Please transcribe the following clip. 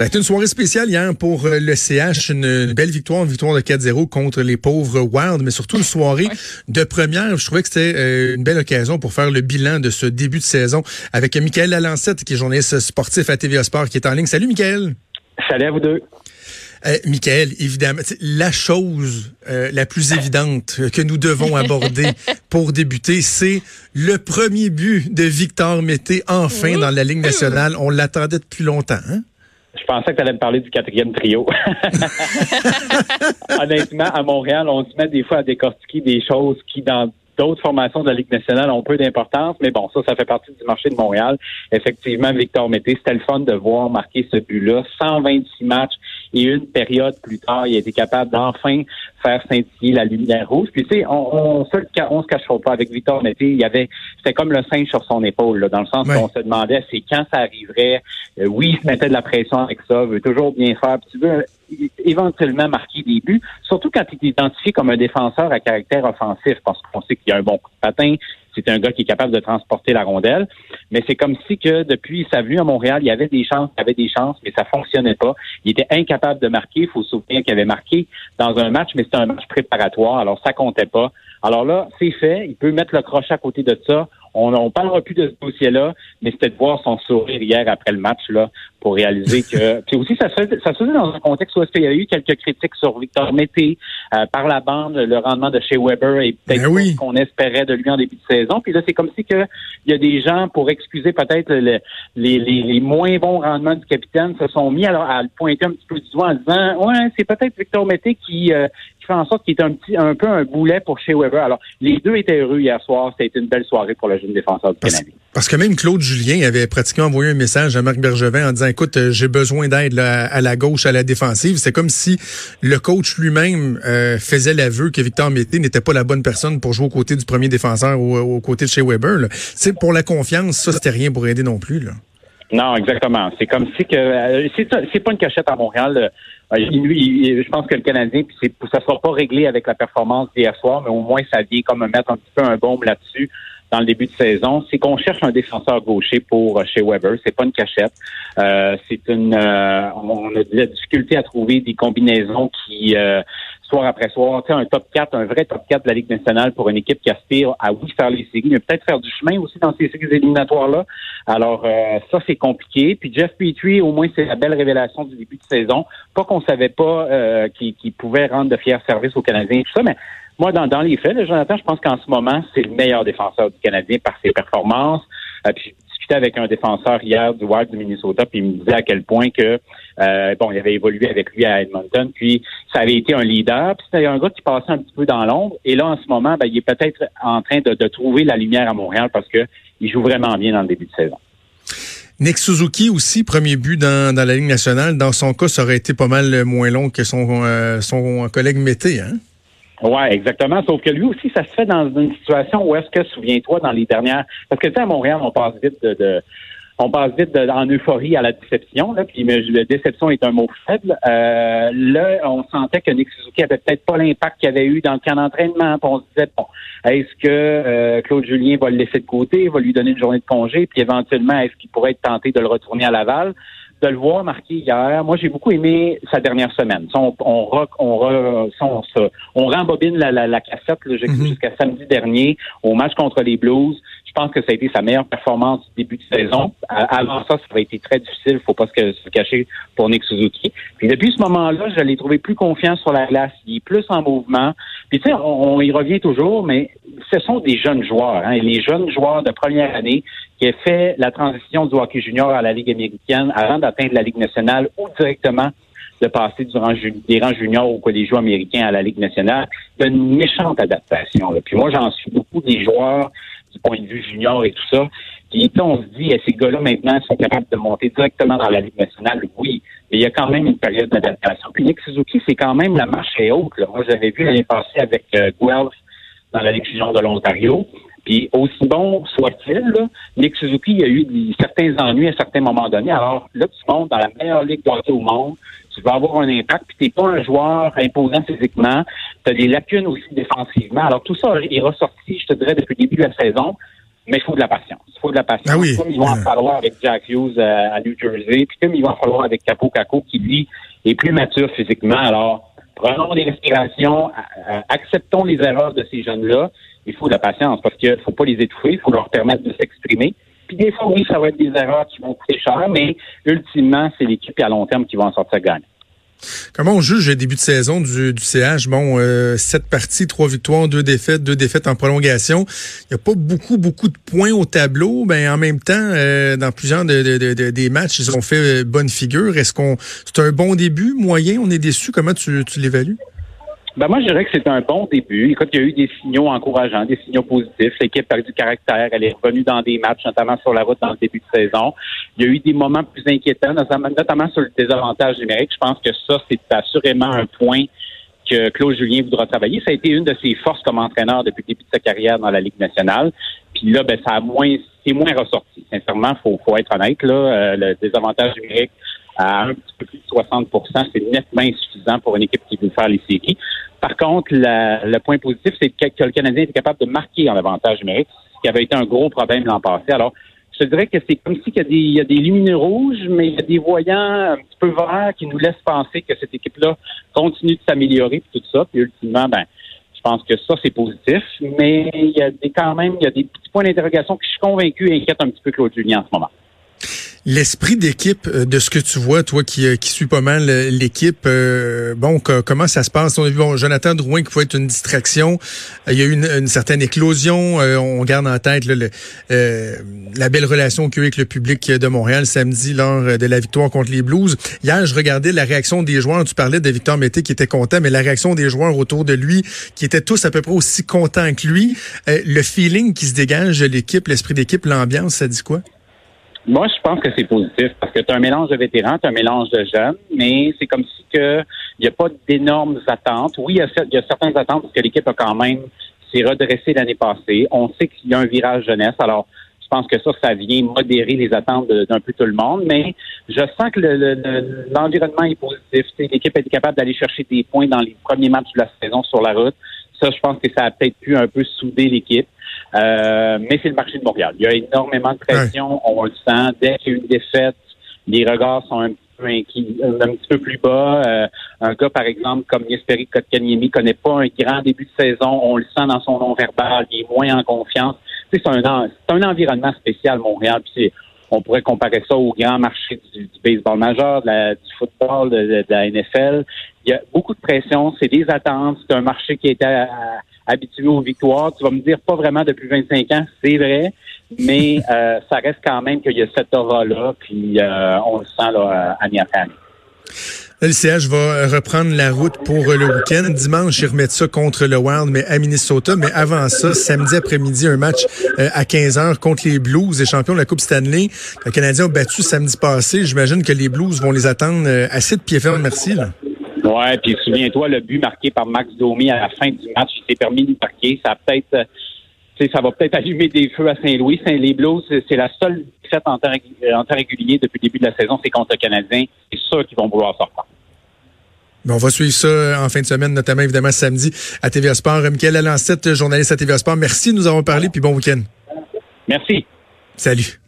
Ça a été une soirée spéciale hier pour euh, le CH, une belle victoire, une victoire de 4-0 contre les pauvres Wild, mais surtout une soirée de première. Je trouvais que c'était euh, une belle occasion pour faire le bilan de ce début de saison avec Michael Lalancette, qui est journaliste sportif à TVA Sport, qui est en ligne. Salut Michael. Salut à vous deux. Euh, Michael, évidemment, la chose la plus évidente que nous devons aborder pour débuter, c'est le premier but de Victor Mété, enfin dans la Ligue nationale. On l'attendait depuis longtemps. Hein? Je pensais que tu allais me parler du quatrième trio. Honnêtement, à Montréal, on se met des fois à décortiquer des choses qui, dans d'autres formations de la Ligue nationale ont peu d'importance, mais bon, ça, ça fait partie du marché de Montréal. Effectivement, Victor Mété, c'était le fun de voir marquer ce but-là. 126 matchs et une période plus tard, il a été capable d'enfin faire scintiller la lumière rouge. Puis tu sais, on, on, se, on se cachera pas avec Victor Mété. Il y avait, c'était comme le singe sur son épaule, là, dans le sens qu'on se demandait c'est quand ça arriverait? Euh, oui, il se mettait de la pression avec ça, veut toujours bien faire. Puis tu veux éventuellement marquer des buts, surtout quand il est identifié comme un défenseur à caractère offensif, parce qu'on sait qu'il a un bon coup de patin, c'est un gars qui est capable de transporter la rondelle. Mais c'est comme si que depuis sa venue à Montréal, il avait des chances, il avait des chances, mais ça fonctionnait pas. Il était incapable de marquer. Il faut se souvenir qu'il avait marqué dans un match, mais c'était un match préparatoire, alors ça comptait pas. Alors là, c'est fait. Il peut mettre le crochet à côté de ça. On ne parlera plus de ce dossier-là, mais c'était de voir son sourire hier après le match là pour réaliser que. Puis aussi, ça se, faisait, ça se faisait dans un contexte où il y a eu quelques critiques sur Victor Mété euh, par la bande, le rendement de chez Weber et peut-être ben ce qu'on espérait de lui en début de saison. Puis là, c'est comme si que il y a des gens pour excuser peut-être les, les, les, moins bons rendements du capitaine se sont mis à, à le pointer un petit peu du doigt en disant ouais, c'est peut-être Victor Mété qui euh, en sorte qu'il est un petit, un peu un boulet pour chez Weber. Alors, les deux étaient heureux hier soir. C'était une belle soirée pour le jeune défenseur du Canadien. Parce que même Claude Julien avait pratiquement envoyé un message à Marc Bergevin en disant, écoute, euh, j'ai besoin d'aide à la gauche, à la défensive. C'est comme si le coach lui-même euh, faisait l'aveu que Victor Mété n'était pas la bonne personne pour jouer aux côtés du premier défenseur ou aux côtés de chez Weber. C'est pour la confiance, ça, c'était rien pour aider non plus. Là. Non, exactement. C'est comme si que euh, c'est pas une cachette à Montréal. Euh, lui, je pense que le Canadien, puis ça sera pas réglé avec la performance d'hier soir, mais au moins ça vient comme mettre un petit peu un bombe là-dessus dans le début de saison. C'est qu'on cherche un défenseur gaucher pour euh, chez Weber. C'est pas une cachette. Euh, c'est une. on a de la difficulté à trouver des combinaisons qui soir après soir, un top 4, un vrai top 4 de la Ligue nationale pour une équipe qui aspire à oui faire les séries, mais peut-être faire du chemin aussi dans ces séries éliminatoires-là. Alors euh, ça, c'est compliqué. Puis Jeff Petrie, au moins, c'est la belle révélation du début de saison. Pas qu'on savait pas euh, qu'il pouvait rendre de fiers services aux Canadiens et tout ça, mais moi, dans, dans les faits, Jonathan, je pense qu'en ce moment, c'est le meilleur défenseur du Canadien par ses performances. Euh, avec un défenseur hier du Wild du Minnesota, puis il me disait à quel point que euh, bon, il avait évolué avec lui à Edmonton, puis ça avait été un leader, puis c'était un gars qui passait un petit peu dans l'ombre. Et là, en ce moment, ben, il est peut-être en train de, trouver la lumière à Montréal parce que il joue vraiment bien dans le début de saison. Nick Suzuki aussi, premier but dans, la Ligue nationale. Dans son cas, ça aurait été pas mal moins long que son, euh, son collègue Mété, hein? Oui, exactement. Sauf que lui aussi, ça se fait dans une situation où est-ce que, souviens-toi, dans les dernières... Parce que, tu sais, à Montréal, on passe vite de... on passe vite de, en euphorie à la déception. Là, puis la déception est un mot faible. Euh, là, on sentait que Nick Suzuki avait peut-être pas l'impact qu'il avait eu dans le camp d'entraînement. On se disait, bon, est-ce que euh, Claude Julien va le laisser de côté, va lui donner une journée de congé, puis éventuellement, est-ce qu'il pourrait être tenté de le retourner à Laval? De le voir marquer hier. Moi, j'ai beaucoup aimé sa dernière semaine. On, on, on, on, on rembobine la, la, la cassette mm-hmm. jusqu'à samedi dernier au match contre les Blues. Je pense que ça a été sa meilleure performance du début de saison. Avant ça, ça aurait été très difficile. Il faut pas se cacher pour Nick Suzuki. Puis depuis ce moment-là, je l'ai trouvé plus confiant sur la glace. Il est plus en mouvement. Puis tu sais, on, y revient toujours, mais ce sont des jeunes joueurs. Hein, les jeunes joueurs de première année qui ont fait la transition du hockey junior à la Ligue américaine avant d'atteindre la Ligue nationale ou directement de passer du rang, des rangs juniors au collégiaux américain à la Ligue nationale. A une méchante adaptation. Puis moi, j'en suis beaucoup des joueurs du point de vue junior et tout ça. Puis on se dit, eh, ces gars-là maintenant sont capables de monter directement dans la Ligue nationale. Oui, mais il y a quand même une période d'adaptation. Puis Nick Suzuki, c'est quand même la marche est haute. Là. Moi, j'avais vu l'année passée avec euh, Guelph dans la Ligue junior de l'Ontario. Puis aussi bon soit-il, Nick Suzuki a eu certains ennuis à certains moments donnés. Alors là, tu montes dans la meilleure ligue de au monde, tu vas avoir un impact, puis tu n'es pas un joueur imposant physiquement, tu as des lacunes aussi défensivement. Alors tout ça est ressorti, je te dirais, depuis le début de la saison. mais il faut de la patience. Il faut de la patience. Ah oui. Comme il va en falloir avec Jack Hughes à, à New Jersey, puis comme il va en falloir avec Capo Caco, qui lui est plus mature physiquement. Alors, prenons des respirations, acceptons les erreurs de ces jeunes-là. Il faut de la patience parce qu'il ne faut pas les étouffer, il faut leur permettre de s'exprimer. Puis des fois, oui, ça va être des erreurs qui vont coûter cher, mais ultimement, c'est l'équipe à long terme qui va en sortir gagnant. Comment on juge le début de saison du, du CH? Bon, euh, sept parties, trois victoires, deux défaites, deux défaites en prolongation. Il n'y a pas beaucoup, beaucoup de points au tableau. Ben, en même temps, euh, dans plusieurs de, des matchs, ils ont fait bonne figure. Est-ce qu'on c'est un bon début, moyen? On est déçu. Comment tu, tu l'évalues? Ben moi, je dirais que c'est un bon début. Écoute, il y a eu des signaux encourageants, des signaux positifs. L'équipe a du caractère. Elle est revenue dans des matchs, notamment sur la route dans le début de saison. Il y a eu des moments plus inquiétants, notamment sur le désavantage numérique. Je pense que ça, c'est assurément un point que Claude Julien voudra travailler. Ça a été une de ses forces comme entraîneur depuis le début de sa carrière dans la Ligue nationale. Puis là, ben, ça a moins, c'est moins ressorti. Sincèrement, faut, faut être honnête là. Euh, le désavantage numérique à un petit peu plus de 60 c'est nettement insuffisant pour une équipe qui veut faire les séries. Par contre, le point positif, c'est que, le Canadien était capable de marquer en avantage numérique, ce qui avait été un gros problème l'an passé. Alors, je dirais que c'est comme s'il y, y, a des lumineux rouges, mais il y a des voyants un petit peu verts qui nous laissent penser que cette équipe-là continue de s'améliorer, tout ça. Puis ultimement, ben, je pense que ça, c'est positif, mais il y a des, quand même, il y a des petits points d'interrogation que je suis convaincu inquiètent un petit peu Claude Julien en ce moment. L'esprit d'équipe, euh, de ce que tu vois, toi qui, euh, qui suis pas mal euh, l'équipe, bon, comment ça se passe? On a vu bon, Jonathan Drouin qui pouvait être une distraction. Il y a eu une, certaine éclosion. on garde en tête la belle relation qu'il y a eu avec le public de Montréal samedi lors de la victoire contre les Blues. Hier, je regardais la réaction des joueurs. Tu parlais de Victor Mété qui était content, mais la réaction des joueurs autour de lui, qui étaient tous à peu près aussi contents que lui. le feeling qui se dégage de l'équipe, l'esprit d'équipe, l'ambiance, ça dit quoi? Moi, je pense que c'est positif parce que tu as un mélange de vétérans, tu un mélange de jeunes, mais c'est comme si que il n'y a pas d'énormes attentes. Oui, il y, a, certaines attentes parce que l'équipe a quand même s'est redressée l'année passée. On sait qu'il y a un virage jeunesse. Alors, je pense que ça, ça vient modérer les attentes d'un peu tout le monde, mais je sens que l'environnement est positif. L'équipe est capable d'aller chercher des points dans les premiers matchs de la saison sur la route. Ça, je pense que ça a peut-être pu un peu souder l'équipe. Euh, mais c'est le marché de Montréal. Il y a énormément de pression, on le sent. Dès qu'il y a une défaite, les regards sont un petit peu, inquiets, un petit peu plus bas. Euh, un gars, par exemple, comme Yesperi Kotkaniemi, connaît pas un grand début de saison. On le sent dans son nom verbal. Il est moins en confiance. C'est un, un environnement spécial, Montréal. Puis on pourrait comparer ça au grand marché du, baseball majeur, du football, de, la NFL. Il y a beaucoup de pression, c'est des attentes, c'est un marché qui était euh, habitué aux victoires. Tu vas me dire pas vraiment depuis 25 ans, c'est vrai, mais euh, ça reste quand même qu'il y a cette aura-là, puis euh, on le sent là, à Niatani. Le CH va reprendre la route pour le week-end. Dimanche, ils remettent ça contre le Wild, mais à Minnesota. Mais avant ça, samedi après-midi, un match à 15 h contre les Blues, les champions de la Coupe Stanley. Le Canadien a battu samedi passé. J'imagine que les Blues vont les attendre assez de pied ferme. Merci. Là. Ouais, puis souviens-toi, le but marqué par Max Domi à la fin du match, il s'est permis de marquer. Ça peut-être, euh, ça va peut-être allumer des feux à Saint-Louis. Saint les Blues, c'est la seule fête en temps, en temps régulier depuis le début de la saison, c'est contre le Canadien. C'est sûr qu'ils vont vouloir sortir. on va suivre ça en fin de semaine, notamment évidemment samedi à TVA Sport. Michael Alancette, journaliste à TVA Sport, merci nous avoir parlé, puis bon week-end. Merci. Salut.